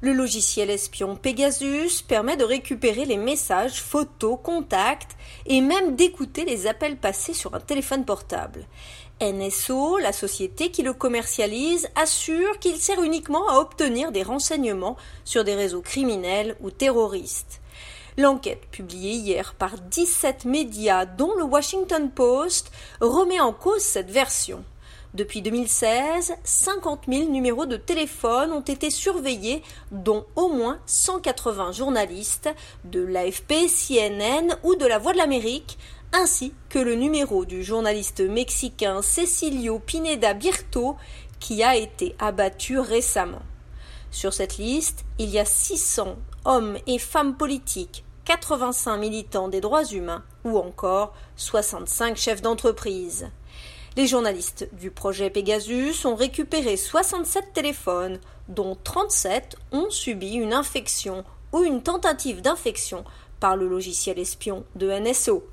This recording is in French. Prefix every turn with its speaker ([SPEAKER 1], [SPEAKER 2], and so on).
[SPEAKER 1] Le logiciel espion Pegasus permet de récupérer les messages, photos, contacts et même d'écouter les appels passés sur un téléphone portable. NSO, la société qui le commercialise, assure qu'il sert uniquement à obtenir des renseignements sur des réseaux criminels ou terroristes. L'enquête publiée hier par 17 médias dont le Washington Post remet en cause cette version. Depuis 2016, 50 000 numéros de téléphone ont été surveillés, dont au moins 180 journalistes de l'AFP, CNN ou de La Voix de l'Amérique, ainsi que le numéro du journaliste mexicain Cecilio Pineda Birto, qui a été abattu récemment. Sur cette liste, il y a 600 hommes et femmes politiques, 85 militants des droits humains ou encore 65 chefs d'entreprise. Les journalistes du projet Pegasus ont récupéré 67 téléphones, dont 37 ont subi une infection ou une tentative d'infection par le logiciel espion de NSO.